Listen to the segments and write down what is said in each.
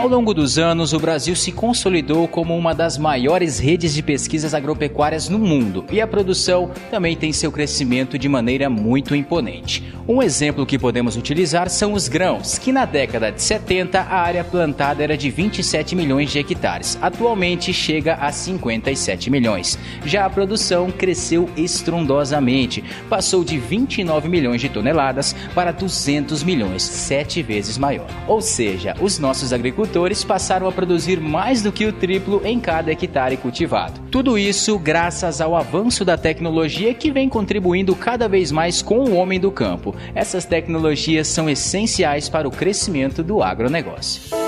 Ao longo dos anos, o Brasil se consolidou como uma das maiores redes de pesquisas agropecuárias no mundo e a produção também tem seu crescimento de maneira muito imponente. Um exemplo que podemos utilizar são os grãos, que na década de 70 a área plantada era de 27 milhões de hectares. Atualmente chega a 57 milhões. Já a produção cresceu estrondosamente, passou de 29 milhões de toneladas para 200 milhões sete vezes maior. Ou seja, os nossos agricultores passaram a produzir mais do que o triplo em cada hectare cultivado. Tudo isso graças ao avanço da tecnologia que vem contribuindo cada vez mais com o homem do campo. Essas tecnologias são essenciais para o crescimento do agronegócio.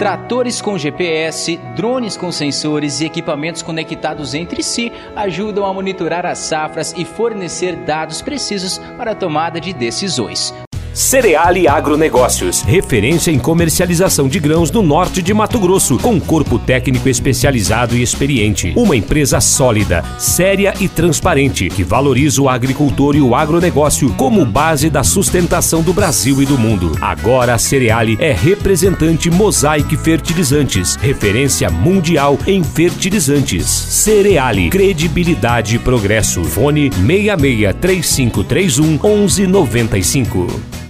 Tratores com GPS, drones com sensores e equipamentos conectados entre si ajudam a monitorar as safras e fornecer dados precisos para a tomada de decisões. Cereale Agronegócios, referência em comercialização de grãos no norte de Mato Grosso, com corpo técnico especializado e experiente. Uma empresa sólida, séria e transparente, que valoriza o agricultor e o agronegócio como base da sustentação do Brasil e do mundo. Agora a Cereale é representante Mosaic Fertilizantes, referência mundial em fertilizantes. Cereale, credibilidade e progresso. Fone 66 3531 1195.